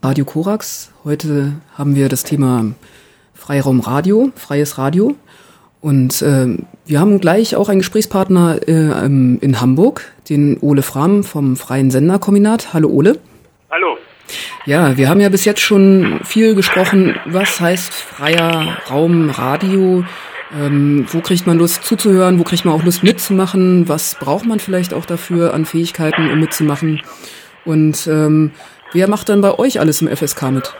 Radio Korax. Heute haben wir das Thema Freiraum Radio, freies Radio. Und äh, wir haben gleich auch einen Gesprächspartner äh, in Hamburg, den Ole Fram vom Freien Senderkombinat. Hallo Ole. Hallo. Ja, wir haben ja bis jetzt schon viel gesprochen, was heißt freier Raum Radio, ähm, wo kriegt man Lust zuzuhören, wo kriegt man auch Lust mitzumachen, was braucht man vielleicht auch dafür an Fähigkeiten, um mitzumachen. Und ähm, wer macht dann bei euch alles im FSK mit?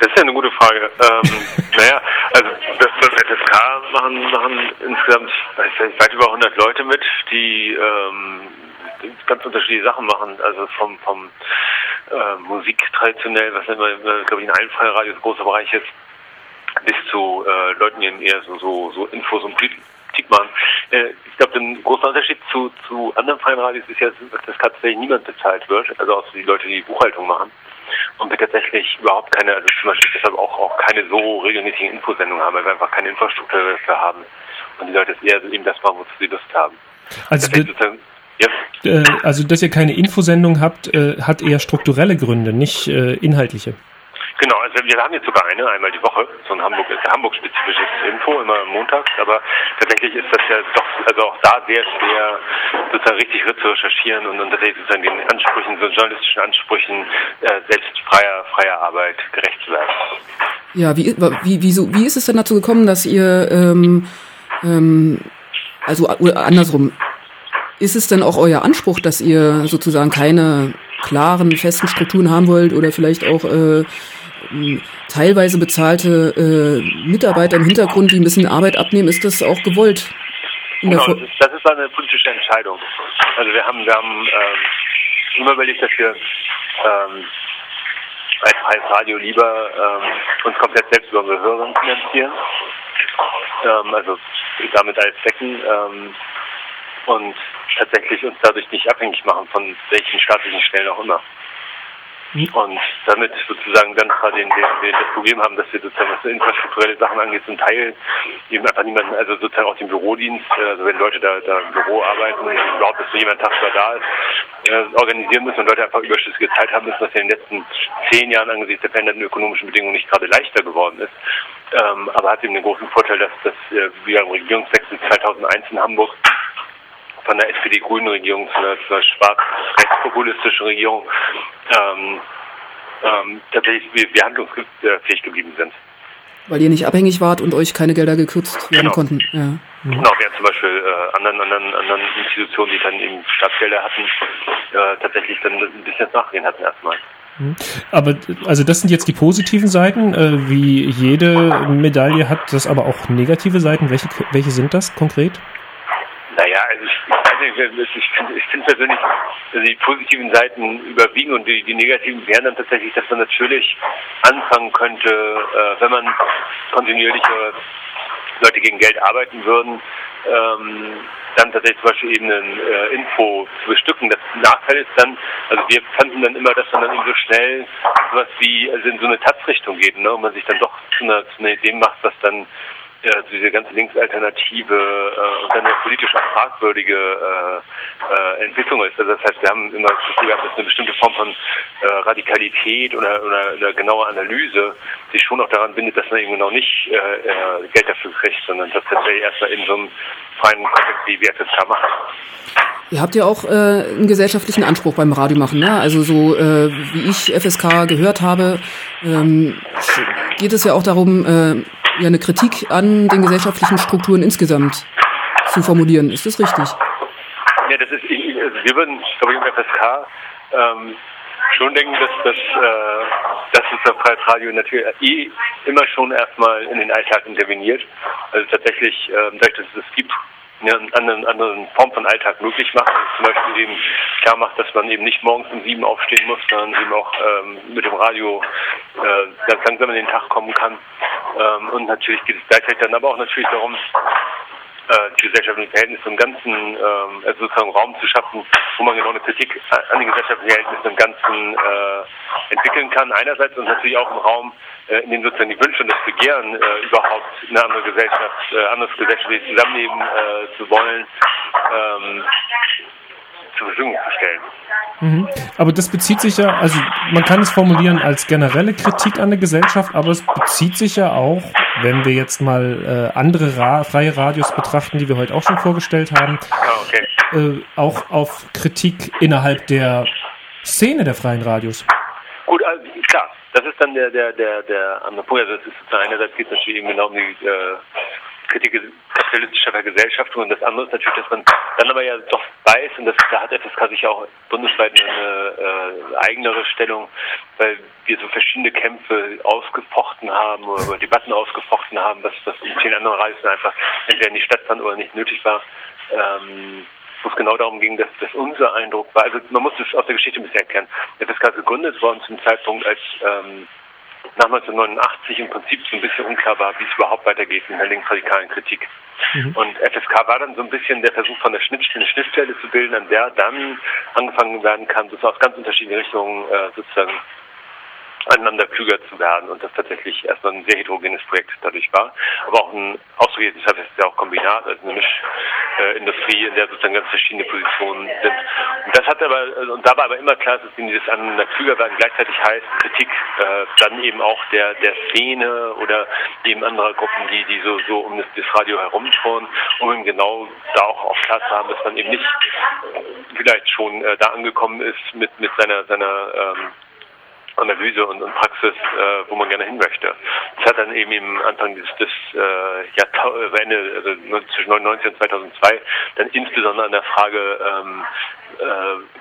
Das ist ja eine gute Frage. Ähm, naja, also das, das FSK machen, machen insgesamt weit über 100 Leute mit, die ähm, ganz unterschiedliche Sachen machen. Also vom, vom äh, Musik traditionell, was immer, glaube ich, in allen Freiradios ein großer Bereich ist, bis zu äh, Leuten, die eher so, so, so Infos und Politik machen. Äh, ich glaube, ein großer Unterschied zu, zu anderen freien Radios ist ja, dass tatsächlich niemand bezahlt wird, also außer die Leute, die, die Buchhaltung machen. Und wir tatsächlich überhaupt keine, also zum Beispiel deshalb auch, auch keine so regelmäßigen Infosendungen haben, weil wir einfach keine Infrastruktur dafür haben. Und die Leute eher eben das machen, wozu sie Lust haben. Also, ja. Äh, also dass ihr keine Infosendung habt, äh, hat eher strukturelle Gründe, nicht äh, inhaltliche. Genau, also wir haben jetzt sogar eine, einmal die Woche, so ein Hamburg, Hamburg-spezifisches Info, immer montags, aber tatsächlich ist das ja doch, also auch da sehr schwer, sozusagen richtig zu recherchieren und, und tatsächlich sozusagen den Ansprüchen, so journalistischen Ansprüchen, äh, selbst freier, freier Arbeit gerecht zu werden. Ja, wie, wie, wie, so, wie ist es denn dazu gekommen, dass ihr, ähm, ähm, also andersrum, ist es denn auch euer Anspruch, dass ihr sozusagen keine klaren, festen Strukturen haben wollt oder vielleicht auch äh, teilweise bezahlte äh, Mitarbeiter im Hintergrund, die ein bisschen Arbeit abnehmen, ist das auch gewollt? Genau, das ist, das ist eine politische Entscheidung. Also wir haben, wir haben ähm, immer überlegt, dass wir ähm, als freies Radio lieber ähm, uns komplett selbst über unsere Hörer finanzieren. Ähm, also damit als Decken ähm, und tatsächlich uns dadurch nicht abhängig machen von welchen staatlichen Stellen auch immer. Und damit sozusagen dann den, den, den, das Problem haben, dass wir sozusagen, was infrastrukturelle Sachen angeht, zum Teil eben einfach niemanden, also sozusagen auch den Bürodienst, also wenn Leute da, da im Büro arbeiten, überhaupt, dass so jemand tagsüber da ist, äh, organisieren müssen und Leute einfach überschüssige Zeit haben müssen, was in den letzten zehn Jahren angesichts der veränderten ökonomischen Bedingungen nicht gerade leichter geworden ist. Ähm, aber hat eben den großen Vorteil, dass, dass äh, wir im Regierungswechsel 2001 in Hamburg von der SPD-Grünen-Regierung zu einer, zu einer schwarz-rechtspopulistischen Regierung ähm, ähm, tatsächlich wir, wir handlungsfähig geblieben sind. Weil ihr nicht abhängig wart und euch keine Gelder gekürzt werden genau. konnten. Ja. Genau, während zum Beispiel äh, anderen, anderen, anderen Institutionen, die dann eben Staatsgelder hatten, äh, tatsächlich dann ein bisschen nachgehen hatten erstmal. Mhm. Aber also das sind jetzt die positiven Seiten. Äh, wie jede Medaille hat das aber auch negative Seiten. Welche, welche sind das konkret? Naja, also ich, finde find persönlich, dass die positiven Seiten überwiegen und die, die negativen wären dann tatsächlich, dass man natürlich anfangen könnte, äh, wenn man kontinuierliche Leute gegen Geld arbeiten würden, ähm, dann tatsächlich zum Beispiel eben ein äh, Info zu bestücken. Das Nachteil ist dann, also wir fanden dann immer, dass man dann eben so schnell sowas wie also in so eine Tatzrichtung geht, ne? und man sich dann doch zu einer, zu einer Idee macht, was dann ja, also diese ganze Linksalternative äh, und dann eine politisch auch fragwürdige äh, äh, Entwicklung ist. Also das heißt, wir haben immer das Gefühl gehabt, dass eine bestimmte Form von äh, Radikalität oder, oder eine genaue Analyse sich schon auch daran bindet, dass man eben genau nicht äh, äh, Geld dafür kriegt, sondern das tatsächlich erstmal in so einem freien Kontext wie wir FSK machen. Ihr habt ja auch äh, einen gesellschaftlichen Anspruch beim Radio machen, ne? Also so äh, wie ich FSK gehört habe, ähm, geht es ja auch darum, äh, ja eine Kritik an den gesellschaftlichen Strukturen insgesamt zu formulieren. Ist das richtig? Ja, das ist, also wir würden, glaube ich, im FSK ähm, schon denken, dass, dass, äh, dass das Freies Radio natürlich eh immer schon erstmal in den Alltag interveniert. Also tatsächlich, ähm, dadurch, dass es es gibt, eine andere, andere Form von Alltag möglich macht. Also zum Beispiel eben klar macht, dass man eben nicht morgens um sieben aufstehen muss, sondern eben auch ähm, mit dem Radio äh, ganz langsam in den Tag kommen kann. Ähm, und natürlich geht es gleichzeitig dann aber auch natürlich darum, die gesellschaftlichen Verhältnisse im Ganzen, ähm, also sozusagen Raum zu schaffen, wo man genau eine Kritik an den gesellschaftlichen Verhältnissen im Ganzen äh, entwickeln kann. Einerseits und natürlich auch im Raum, äh, in dem sozusagen die Wünsche und das Begehren äh, überhaupt eine andere Gesellschaft, äh, anderes gesellschaftliches Zusammenleben äh, zu wollen, ähm, zur Verfügung zu stellen. Mhm. Aber das bezieht sich ja, also man kann es formulieren als generelle Kritik an der Gesellschaft, aber es bezieht sich ja auch, wenn wir jetzt mal äh, andere Ra freie Radios betrachten, die wir heute auch schon vorgestellt haben, ah, okay. äh, auch auf Kritik innerhalb der Szene der freien Radios. Gut, also, klar, das ist dann der, der, der, der andere Punkt. Also das ist einerseits geht es natürlich eben genau um die äh, Kritik kapitalistischer Vergesellschaftung und das andere ist natürlich, dass man dann aber ja doch weiß, und das, da hat FSK sich auch bundesweit eine äh, eigenere Stellung, weil wir so verschiedene Kämpfe ausgefochten haben oder Debatten ausgefochten haben, was, was in vielen anderen Reisen einfach entweder nicht stattfand oder nicht nötig war. Ähm, wo es genau darum ging, dass, dass unser Eindruck war, also man muss es aus der Geschichte ein bisschen erklären. FSK ist gegründet worden zum Zeitpunkt, als ähm, nach 1989 im Prinzip so ein bisschen unklar war, wie es überhaupt weitergeht in der linksradikalen Kritik. Mhm. Und FSK war dann so ein bisschen der Versuch von der Schnittstelle, eine Schnittstelle zu bilden, an der dann angefangen werden kann, das aus ganz unterschiedlichen Richtungen äh, sozusagen aneinander klüger zu werden und das tatsächlich erstmal ein sehr heterogenes Projekt dadurch war, aber auch ein ausdrückliches, deshalb ist es ja auch Kombinat, also eine Mischindustrie, in der sozusagen ganz verschiedene Positionen sind. Und das hat aber, und da war aber immer klar, dass dieses aneinander klüger werden gleichzeitig heißt, Kritik äh, dann eben auch der, der Szene oder eben anderer Gruppen, die, die so, so um das, das Radio herumtouren, um eben genau da auch, auch klar zu haben, dass man eben nicht äh, vielleicht schon äh, da angekommen ist mit, mit seiner, seiner ähm, Analyse und, und Praxis, äh, wo man gerne hin möchte. Das hat dann eben im Anfang des, des äh, Jahrtausends, also zwischen 1999 und 2002, dann insbesondere an der Frage, ähm, äh,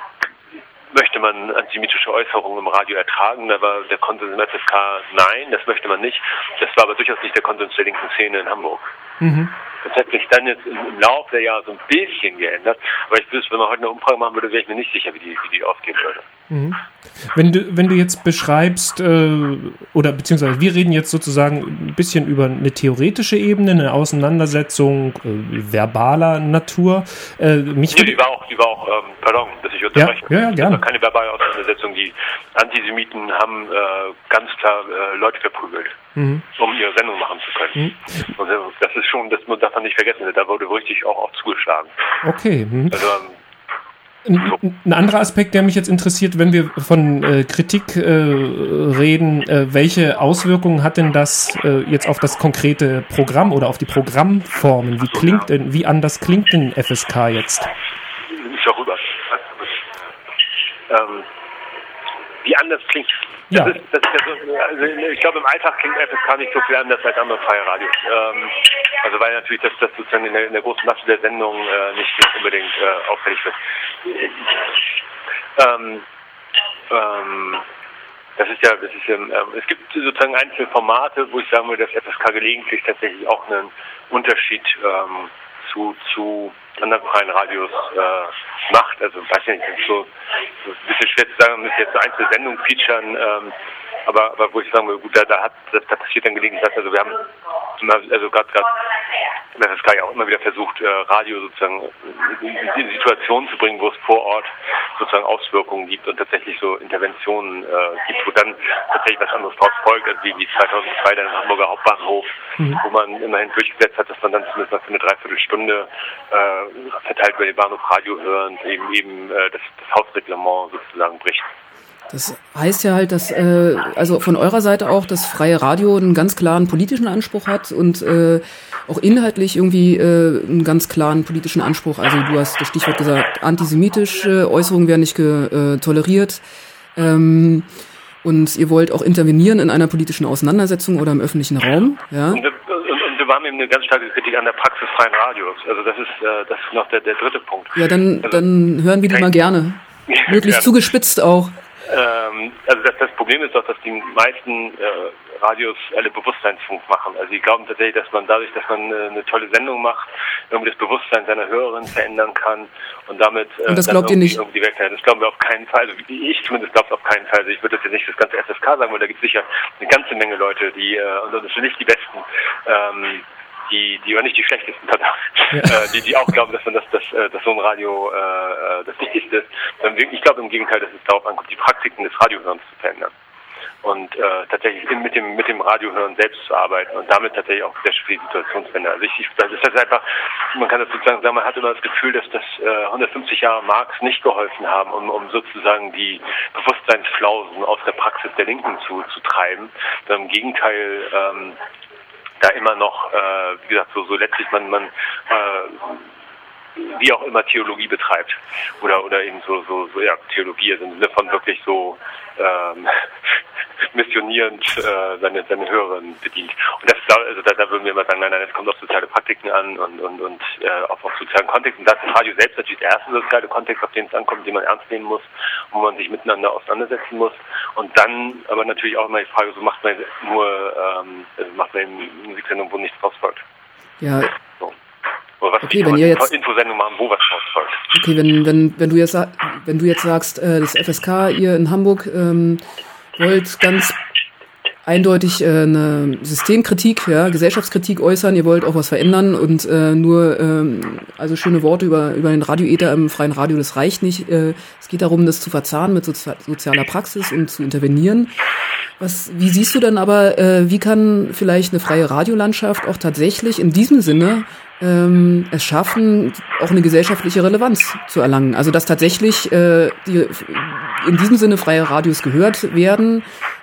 möchte man antisemitische Äußerungen im Radio ertragen? Da war der Konsens im FSK nein, das möchte man nicht. Das war aber durchaus nicht der Konsens der linken Szene in Hamburg. Mhm. Das hat sich dann jetzt im, im Laufe der Jahre so ein bisschen geändert. Aber ich wüsste, wenn man heute eine Umfrage machen würde, wäre ich mir nicht sicher, wie die, wie die ausgehen würde. Mhm. Wenn du, wenn du jetzt beschreibst, äh, oder beziehungsweise wir reden jetzt sozusagen ein bisschen über eine theoretische Ebene, eine Auseinandersetzung äh, verbaler Natur. Äh, mich nee, die war auch, die war auch, ähm, pardon, dass ich unterbreche. Ja, ja, ja gerne. Keine verbale Auseinandersetzung. Die Antisemiten haben äh, ganz klar äh, Leute verprügelt, mhm. um ihre Sendung machen zu können. Mhm. Und das ist schon, das darf man nicht vergessen, da wurde richtig auch, auch zugeschlagen. Okay. Mhm. Also, ähm, ein anderer Aspekt, der mich jetzt interessiert, wenn wir von äh, Kritik äh, reden, äh, welche Auswirkungen hat denn das äh, jetzt auf das konkrete Programm oder auf die Programmformen? Wie klingt denn, wie anders klingt denn FSK jetzt? Ist auch rüber. Ähm, wie anders klingt ja. Das ist, das ist ja so, also ich glaube, im Alltag klingt FSK nicht so viel anders als andere freie Radios. Ähm, also weil natürlich das, das sozusagen in der, in der großen Masse der Sendung äh, nicht, nicht unbedingt äh, auffällig wird. Ähm, ähm, das ist ja, das ist ja, ähm, es gibt sozusagen einzelne Formate, wo ich sagen würde, dass FSK gelegentlich tatsächlich auch einen Unterschied ähm, zu, zu anderen freien Radios äh, macht. Also weiß ich nicht, so, so ein bisschen schwer zu sagen, man müsste jetzt so einzelne Sendungen featuren, ähm, aber, aber wo ich sagen würde, gut, da, da hat da, da passiert dann gelegentlich was. Also wir haben immer, also gerade gerade das ist ja auch immer wieder versucht, äh, Radio sozusagen in, in Situationen zu bringen, wo es vor Ort sozusagen Auswirkungen gibt und tatsächlich so Interventionen äh, gibt, wo dann tatsächlich was anderes draus folgt, also wie, wie 2002 dann im Hamburger Hauptbahnhof, mhm. wo man immerhin durchgesetzt hat, dass man dann zumindest mal für eine Dreiviertelstunde äh, verteilt über den Bahnhof Radio hören, eben eben äh, das, das Hausreglement sozusagen bricht. Das heißt ja halt, dass äh, also von eurer Seite auch das freie Radio einen ganz klaren politischen Anspruch hat und äh, auch inhaltlich irgendwie äh, einen ganz klaren politischen Anspruch. Also du hast das Stichwort gesagt, antisemitische Äußerungen werden nicht äh, toleriert. Ähm, und ihr wollt auch intervenieren in einer politischen Auseinandersetzung oder im öffentlichen Raum. Ja? Und, und, und wir haben eben eine ganz starke Kritik an der Praxis freien Radios. Also das ist, äh, das ist noch der, der dritte Punkt. Ja, dann, also, dann hören wir die mal gerne. Möglichst zugespitzt auch. Ähm, also das, das, Problem ist doch, dass die meisten äh, Radios alle Bewusstseinsfunk machen. Also sie glauben tatsächlich, dass man dadurch, dass man äh, eine tolle Sendung macht, irgendwie das Bewusstsein seiner Hörerinnen verändern kann und damit äh, und das glaubt ihr nicht? irgendwie weghalten. Das glauben wir auf keinen Fall. Also ich zumindest glaube es auf keinen Fall. Also ich würde das jetzt nicht das ganze FSK sagen, weil da gibt es sicher eine ganze Menge Leute, die, äh, und das sind nicht die besten, ähm, die, die oder nicht die schlechtesten, ja. äh, die, die auch glauben, dass man das, das, äh, dass so ein Radio äh, das Wichtigste ist. Ich glaube im Gegenteil, dass es darauf ankommt, die Praktiken des Radiohörens zu verändern. und äh, tatsächlich mit dem mit dem Radiohören selbst zu arbeiten und damit tatsächlich auch sehr schwierige Situationswende. Also ich, ich das ist das einfach, man kann das sozusagen sagen, man hat immer das Gefühl, dass das äh, 150 Jahre Marx nicht geholfen haben, um, um sozusagen die Bewusstseinsflausen aus der Praxis der Linken zu, zu treiben. Im Gegenteil, ähm, da immer noch, äh, wie gesagt, so, so letztlich man, man äh, wie auch immer Theologie betreibt oder oder eben so so, so ja Theologie also im Sinne von wirklich so ähm, missionierend äh, seine, seine Hörerinnen bedient. Und das also da, da würden wir immer sagen, nein, nein, es kommt auf soziale Praktiken an und, und, und äh, auf, auf sozialen Kontext. Und das ist Radio selbst natürlich der erste soziale Kontext, auf den es ankommt, den man ernst nehmen muss, wo man sich miteinander auseinandersetzen muss. Und dann aber natürlich auch immer die Frage, so macht man nur, ähm, also macht man eben Musiksendung, wo nichts draus folgt. Ja. Oder was okay, wenn ihr jetzt Infosendung machen, wo was draus folgt. Okay, wenn, wenn, wenn du jetzt wenn du jetzt sagst, äh, das FSK, ihr in Hamburg ähm, wollt ganz eindeutig äh, eine Systemkritik, ja, Gesellschaftskritik äußern, ihr wollt auch was verändern und äh, nur ähm, also schöne Worte über, über den Radioether im freien Radio, das reicht nicht. Äh, es geht darum, das zu verzahnen mit sozi sozialer Praxis und zu intervenieren. Was, wie siehst du dann aber, äh, wie kann vielleicht eine freie Radiolandschaft auch tatsächlich in diesem Sinne ähm, es schaffen, auch eine gesellschaftliche Relevanz zu erlangen? Also dass tatsächlich äh, die, in diesem Sinne freie Radios gehört werden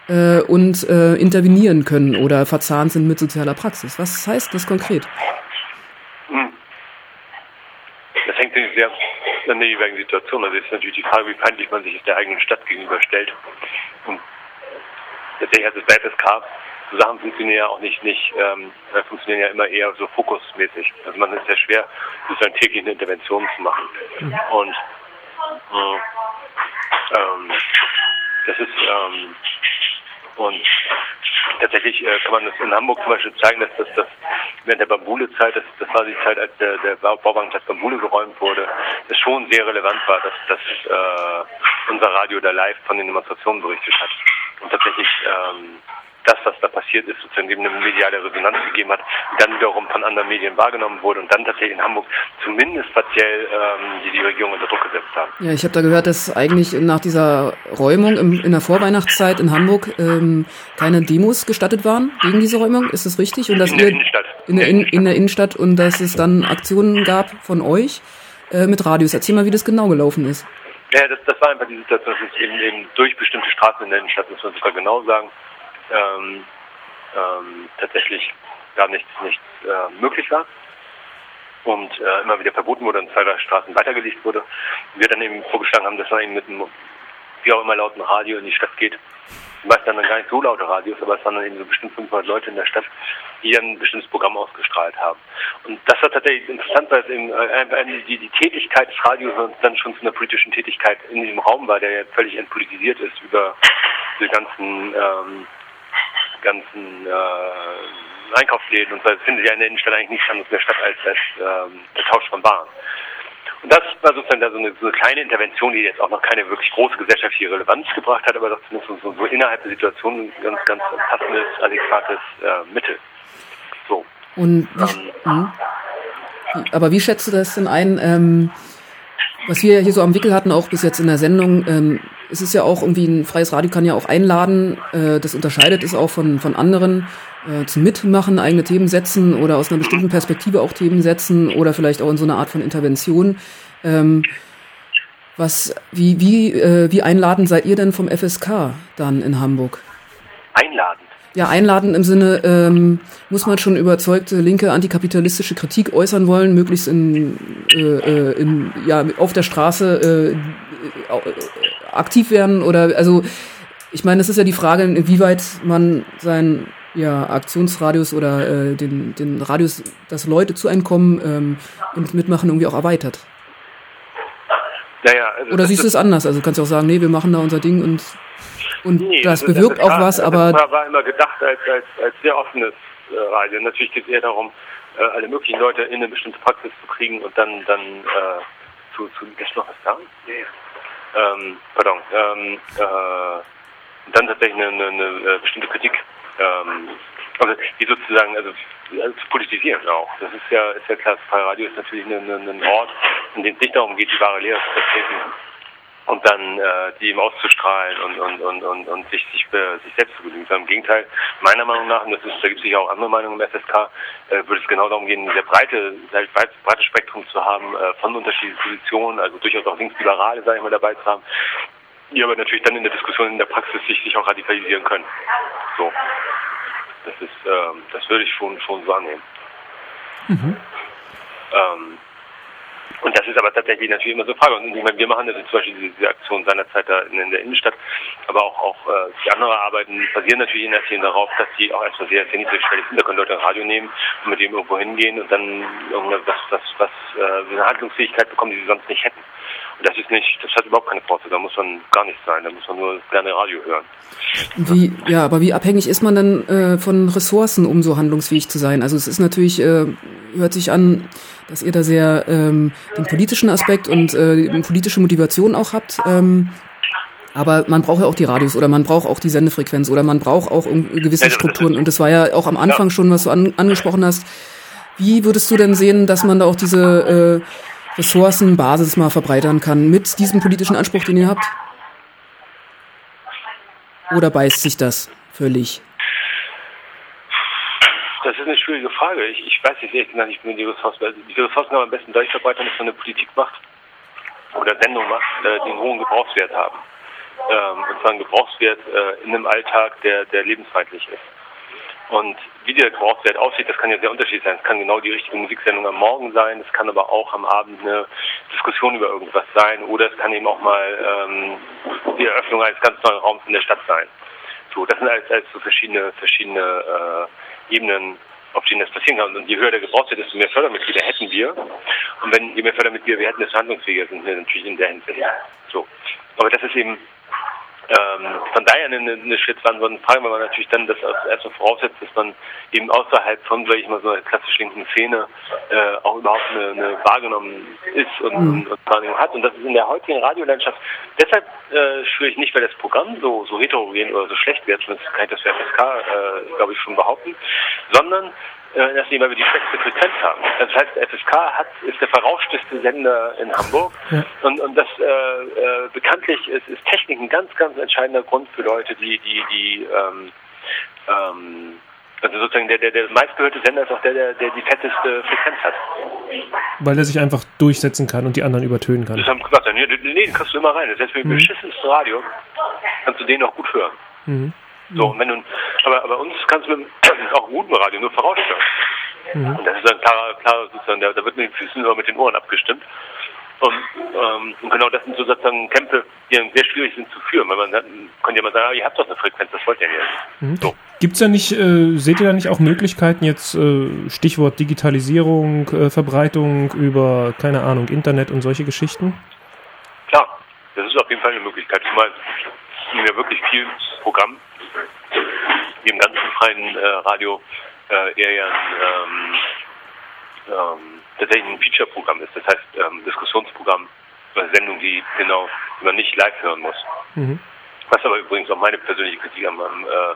äh, und äh, intervenieren können oder verzahnt sind mit sozialer Praxis. Was heißt das konkret? Hm. Das hängt sehr an der jeweiligen Situation. Also ist natürlich die Frage, wie feindlich man sich der eigenen Stadt gegenüberstellt. Und tatsächlich hat es bei FSK so Sachen funktionieren ja auch nicht, nicht ähm, funktionieren ja immer eher so fokusmäßig. Also man ist sehr schwer, sozusagen täglich eine Intervention zu machen. Mhm. Und äh, ähm, das ist ähm, und tatsächlich äh, kann man das in Hamburg zum Beispiel zeigen, dass das, das während der Bambule-Zeit, das, das war die Zeit, als der, der Bauwagenplatz Bambule geräumt wurde, das schon sehr relevant war, dass, dass äh, unser Radio da live von den Demonstrationen berichtet hat. Und tatsächlich ähm, das, was da passiert ist, sozusagen dem eine mediale Resonanz gegeben hat, die dann wiederum von anderen Medien wahrgenommen wurde und dann tatsächlich in Hamburg zumindest partiell ähm, die, die Regierung unter Druck gesetzt haben. Ja, ich habe da gehört, dass eigentlich nach dieser Räumung im, in der Vorweihnachtszeit in Hamburg ähm, keine Demos gestattet waren gegen diese Räumung. Ist das richtig? Und dass in ihr der Innenstadt. In der, in, in der Innenstadt und dass es dann Aktionen gab von euch äh, mit Radios. Erzähl mal, wie das genau gelaufen ist. Ja, das, das war einfach die Situation, dass es eben, eben durch bestimmte Straßen in der Innenstadt, muss man sogar genau sagen, ähm, ähm, tatsächlich gar nichts, nichts äh, möglich war und äh, immer wieder verboten wurde und zwei, drei Straßen weitergelegt wurde. Wir dann eben vorgeschlagen haben, dass man eben mit einem wie auch immer lauten Radio in die Stadt geht. Meist dann gar nicht so laute Radios, aber es waren dann eben so bestimmt 500 Leute in der Stadt, die ein bestimmtes Programm ausgestrahlt haben. Und das war tatsächlich interessant, weil es eben äh, die, die Tätigkeit des Radios dann schon zu einer politischen Tätigkeit in diesem Raum war, der ja völlig entpolitisiert ist über diese ganzen ähm, ganzen äh, Einkaufsläden und so. Es findet ja in der Innenstadt eigentlich nichts anderes in der Stadt als, als ähm, der Tausch von Waren. Und das war sozusagen da so eine, so eine kleine Intervention, die jetzt auch noch keine wirklich große gesellschaftliche Relevanz gebracht hat, aber doch zumindest so, so innerhalb der Situation ein ganz, ganz passendes, adäquates äh, Mittel. So. Und wie, ähm, aber wie schätzt du das denn ein? Ähm, was wir hier so am Wickel hatten, auch bis jetzt in der Sendung, ähm, es ist ja auch irgendwie ein freies Radio kann ja auch einladen. Äh, das unterscheidet es auch von, von anderen äh, zum Mitmachen, eigene Themen setzen oder aus einer bestimmten Perspektive auch Themen setzen oder vielleicht auch in so einer Art von Intervention. Ähm, was, wie, wie, äh, wie einladend seid ihr denn vom FSK dann in Hamburg? Einladen? Ja, einladen im Sinne, ähm, muss man schon überzeugte linke antikapitalistische Kritik äußern wollen, möglichst in, äh, äh in ja, auf der Straße äh, aktiv werden oder also ich meine, es ist ja die Frage, inwieweit man sein ja, Aktionsradius oder äh, den, den Radius, dass Leute zu einem kommen ähm, und mitmachen, irgendwie auch erweitert. Naja, also oder siehst du es anders? Also kannst du auch sagen, nee, wir machen da unser Ding und und nee, das also bewirkt auch was, aber. Das war immer gedacht als, als, als sehr offenes äh, Radio. Natürlich geht es eher darum, äh, alle möglichen Leute in eine bestimmte Praxis zu kriegen und dann, dann äh, zu, zu. Ist noch was da? Ja, ja. Ähm, pardon. Ähm, äh, dann tatsächlich eine, eine, eine äh, bestimmte Kritik, ähm, also die sozusagen, also, also zu politisieren auch. Das ist ja, ist ja klar, das Freie Radio ist natürlich ein Ort, in dem es nicht darum geht, die wahre Lehre zu vertreten, und dann äh, die ihm auszustrahlen und und und und, und sich sich, äh, sich selbst zu genügen. Im Gegenteil, meiner Meinung nach, und das ist, da gibt es sicher auch andere Meinungen im FSK, äh, würde es genau darum gehen, ein sehr breite, sehr breites Spektrum zu haben äh, von unterschiedlichen Positionen, also durchaus auch linksliberale, sage ich mal, dabei zu haben, die aber natürlich dann in der Diskussion in der Praxis sich, sich auch radikalisieren können. So. Das ist, ähm, das würde ich schon schon so annehmen. Mhm. Ähm, und das ist aber tatsächlich natürlich immer so eine Frage. Und ich meine, wir machen das zum Beispiel diese Aktion seinerzeit da in, in der Innenstadt, aber auch, auch äh, die anderen Arbeiten basieren natürlich in der Szene darauf, dass die auch erstmal sehr, sehr niedrigschwellig sind. Da können Leute ein Radio nehmen und mit dem irgendwo hingehen und dann irgendwas, was, was, äh, eine Handlungsfähigkeit bekommen, die sie sonst nicht hätten. Und das ist nicht, das hat überhaupt keine Vorzeit, da muss man gar nichts sein, da muss man nur gerne Radio hören. Wie, ja, aber wie abhängig ist man dann äh, von Ressourcen, um so handlungsfähig zu sein? Also es ist natürlich, äh, hört sich an, dass ihr da sehr ähm, den politischen Aspekt und äh, politische Motivation auch habt. Ähm, aber man braucht ja auch die Radios oder man braucht auch die Sendefrequenz oder man braucht auch gewisse Strukturen. Und das war ja auch am Anfang schon, was du an, angesprochen hast. Wie würdest du denn sehen, dass man da auch diese äh, Ressourcenbasis mal verbreitern kann mit diesem politischen Anspruch, den ihr habt? Oder beißt sich das völlig? Das ist eine schwierige Frage. Ich, ich weiß nicht ehrlich gesagt, ich bin die Ressourcen. Also die Ressourcen man am besten dadurch verbreitern, dass man eine Politik macht oder Sendung macht, äh, die einen hohen Gebrauchswert haben. Ähm, und zwar einen Gebrauchswert äh, in einem Alltag, der, der lebensfeindlich ist. Und wie der Gebrauchswert aussieht, das kann ja sehr unterschiedlich sein. Es kann genau die richtige Musiksendung am Morgen sein, es kann aber auch am Abend eine Diskussion über irgendwas sein oder es kann eben auch mal ähm, die Eröffnung eines ganz neuen Raums in der Stadt sein. So, das sind als, als so verschiedene, verschiedene äh, Ebenen, auf denen das passieren kann. Und je höher der gebraucht wird, desto mehr Fördermitglieder hätten wir. Und wenn je mehr Fördermitglieder wir hätten, desto handlungsfähiger sind wir natürlich in der Hinsicht. So. Aber das ist eben ähm, von daher eine, eine schrittwandelnde Frage, weil man natürlich dann das erstmal voraussetzt, dass man eben außerhalb von, sag ich mal, so einer klassisch linken Szene äh, auch überhaupt eine, eine wahrgenommen ist und, mhm. und, und Wahrnehmung hat. Und das ist in der heutigen Radiolandschaft deshalb äh, schwierig nicht, weil das Programm so, so heterogen oder so schlecht wird, zumindest kann ich das für FSK, äh, glaube ich, schon behaupten, sondern äh, dass weil wir die schlechteste Frequenz haben. Das heißt, FSK hat, ist der verrauschteste Sender in Hamburg ja. und, und das äh, äh, bekanntlich ist, ist Technik ein ganz, ganz entscheidender Grund für Leute, die, die, die ähm, ähm, also sozusagen der, der, der meistgehörte Sender ist auch der, der, der die fetteste Frequenz hat. Weil er sich einfach durchsetzen kann und die anderen übertönen kann. Das haben gesagt, nee, nee, kannst du immer rein. Das heißt, mit dem mhm. beschissensten Radio kannst du den auch gut hören. Mhm. So, wenn du, aber, aber uns kannst du mit auch guten Radio nur vorausstellen. Mhm. Und das ist ein klarer, klarer sozusagen, da, da wird mit den Füßen oder mit den Ohren abgestimmt. Und, ähm, und genau das sind so sozusagen Kämpfe, die sehr schwierig sind zu führen, weil man dann könnte ja mal sagen, ah, ihr habt doch eine Frequenz, das wollt ihr nicht. Mhm. So. Gibt's da nicht, äh, seht ihr da nicht auch Möglichkeiten jetzt, äh, Stichwort Digitalisierung, äh, Verbreitung über, keine Ahnung, Internet und solche Geschichten? Klar, das ist auf jeden Fall eine Möglichkeit. Zumal ja wirklich viel Programm wie im ganzen freien äh, Radio äh, eher ja ein, ähm, ähm, tatsächlich ein Feature-Programm ist. Das heißt, ähm, Diskussionsprogramm, eine Sendung, die genau, die man nicht live hören muss. Mhm. Was aber übrigens auch meine persönliche Kritik an meinem, äh,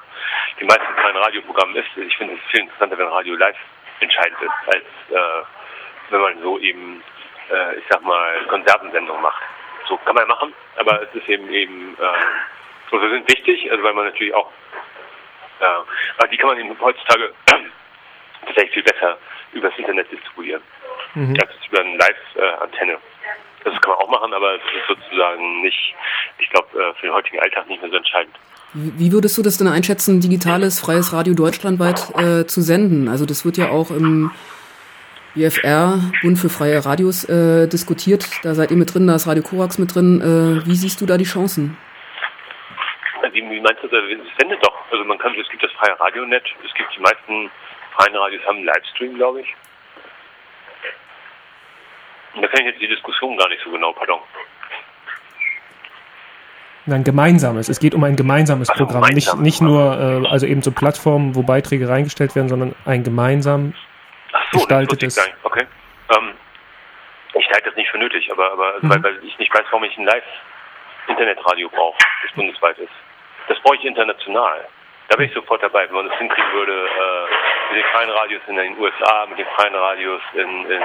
die meisten freien Radioprogrammen ist. Ich finde es viel interessanter, wenn Radio live entscheidend ist, als äh, wenn man so eben, äh, ich sag mal, Konservensendungen macht. So kann man machen, aber es ist eben eben, äh, also sind wichtig, also weil man natürlich auch ja, aber die kann man eben heutzutage tatsächlich viel besser übers Internet distribuieren. Mhm. als über eine Live-Antenne. Das kann man auch machen, aber es ist sozusagen nicht, ich glaube, äh, für den heutigen Alltag nicht mehr so entscheidend. Wie würdest du das denn einschätzen, digitales, freies Radio deutschlandweit äh, zu senden? Also das wird ja auch im BFR, Bund für freie Radios, äh, diskutiert. Da seid ihr mit drin, da ist Radio Korax mit drin. Äh, wie siehst du da die Chancen? Wie, wie meinst du, es sendet doch. Also man kann, es gibt das freie Radionet, es gibt die meisten freien Radios haben einen Livestream, glaube ich. Da kenne ich jetzt die Diskussion gar nicht so genau, pardon. Ein gemeinsames. Es geht um ein gemeinsames also Programm. Gemeinsam. Nicht, nicht nur, äh, also eben so Plattformen, wo Beiträge reingestellt werden, sondern ein gemeinsam so, gestaltetes. Ich okay. Ähm, ich halte das nicht für nötig, aber, aber mhm. weil, weil ich nicht weiß, warum ich ein Live-Internetradio brauche, das bundesweit ist. Das brauche ich international. Da bin ich sofort dabei, wenn man das hinkriegen würde, äh, mit den freien Radios in den USA, mit den freien Radios in, in,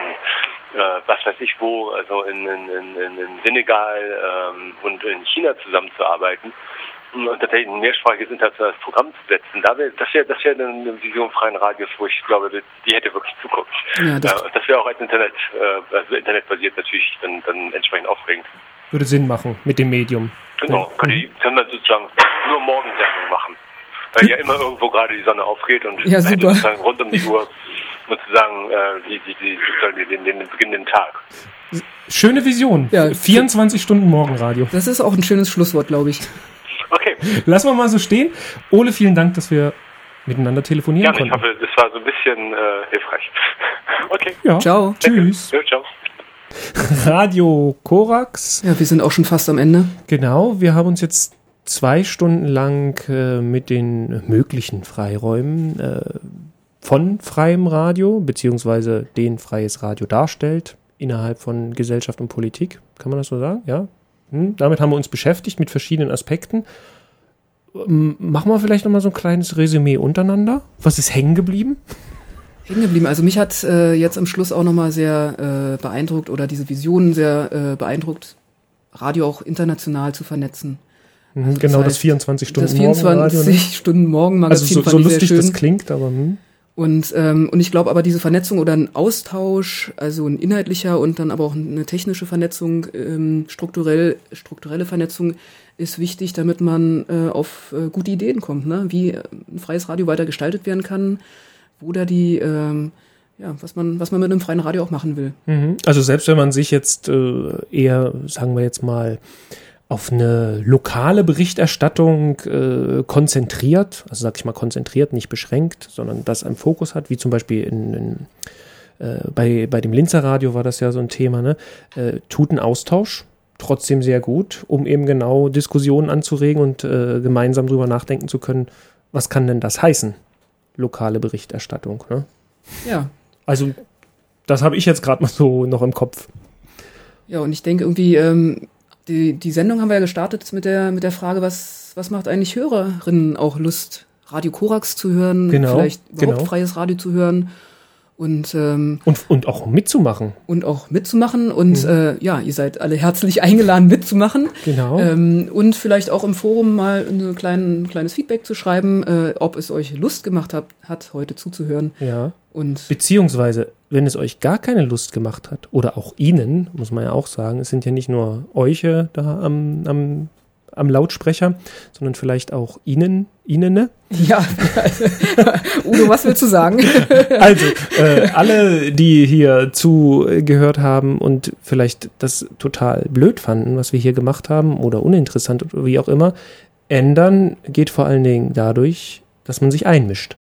äh, was weiß ich wo, also in, in, in, in Senegal ähm, und in China zusammenzuarbeiten und tatsächlich ein mehrsprachiges internationales Programm zu setzen. Da wär, das wäre das wär eine Vision freien Radios, wo ich glaube, die hätte wirklich Zukunft. Ja, das, ja, das wäre auch als Internet, äh, also internetbasiert natürlich dann, dann entsprechend aufregend. Würde Sinn machen mit dem Medium. Genau, ja. könnte, kann man sozusagen nur Morgensendung machen. Weil ja immer irgendwo gerade die Sonne aufgeht und ja, super. sozusagen rund um die Uhr sozusagen äh, die, die, die, sozusagen den, den beginnenden Tag. Schöne Vision. Ja, 24 Stunden Morgenradio. Das ist auch ein schönes Schlusswort, glaube ich. Okay. Lassen wir mal so stehen. Ole, vielen Dank, dass wir miteinander telefonieren ja, konnten. ich hoffe, das war so ein bisschen äh, hilfreich. Okay. Ja. Ciao. Tschüss. Ja, ciao. Radio Korax. Ja, wir sind auch schon fast am Ende. Genau, wir haben uns jetzt zwei Stunden lang äh, mit den möglichen Freiräumen äh, von freiem Radio, beziehungsweise den freies Radio darstellt, innerhalb von Gesellschaft und Politik. Kann man das so sagen? Ja. Hm? Damit haben wir uns beschäftigt mit verschiedenen Aspekten. Ähm, machen wir vielleicht nochmal so ein kleines Resümee untereinander. Was ist hängen geblieben? Hängen geblieben. Also mich hat äh, jetzt am Schluss auch nochmal sehr äh, beeindruckt oder diese Visionen sehr äh, beeindruckt, Radio auch international zu vernetzen. Mhm, genau, das, heißt, das 24 Stunden Das 24 ne? Stunden Morgenmagazin also so, so lustig das klingt, aber hm. Und, ähm, und ich glaube aber diese Vernetzung oder ein Austausch, also ein inhaltlicher und dann aber auch eine technische Vernetzung, ähm, strukturell, strukturelle Vernetzung ist wichtig, damit man äh, auf äh, gute Ideen kommt, ne? wie ein freies Radio weiter gestaltet werden kann, wo da die, ähm, ja, was man, was man mit einem freien Radio auch machen will. Mhm. Also selbst wenn man sich jetzt äh, eher, sagen wir jetzt mal, auf eine lokale Berichterstattung äh, konzentriert, also sag ich mal konzentriert, nicht beschränkt, sondern das einen Fokus hat, wie zum Beispiel in, in äh, bei, bei dem Linzer Radio war das ja so ein Thema, ne? Äh, tut ein Austausch trotzdem sehr gut, um eben genau Diskussionen anzuregen und äh, gemeinsam drüber nachdenken zu können, was kann denn das heißen, lokale Berichterstattung. Ne? Ja. Also das habe ich jetzt gerade mal so noch im Kopf. Ja, und ich denke irgendwie, ähm, die, die Sendung haben wir ja gestartet mit der, mit der Frage, was, was macht eigentlich Hörerinnen auch Lust, Radio Korax zu hören, genau, vielleicht überhaupt genau. freies Radio zu hören. Und, ähm, und, und auch mitzumachen. Und auch mitzumachen. Und mhm. äh, ja, ihr seid alle herzlich eingeladen, mitzumachen. Genau. Ähm, und vielleicht auch im Forum mal ein klein, kleines Feedback zu schreiben, äh, ob es euch Lust gemacht hat, hat heute zuzuhören. Ja. Und Beziehungsweise, wenn es euch gar keine Lust gemacht hat, oder auch Ihnen, muss man ja auch sagen, es sind ja nicht nur euch da am, am am Lautsprecher, sondern vielleicht auch Ihnen, Ihnen. Ne? Ja, Udo, was willst du sagen? also, äh, alle, die hier zugehört haben und vielleicht das total blöd fanden, was wir hier gemacht haben, oder uninteressant oder wie auch immer, ändern geht vor allen Dingen dadurch, dass man sich einmischt.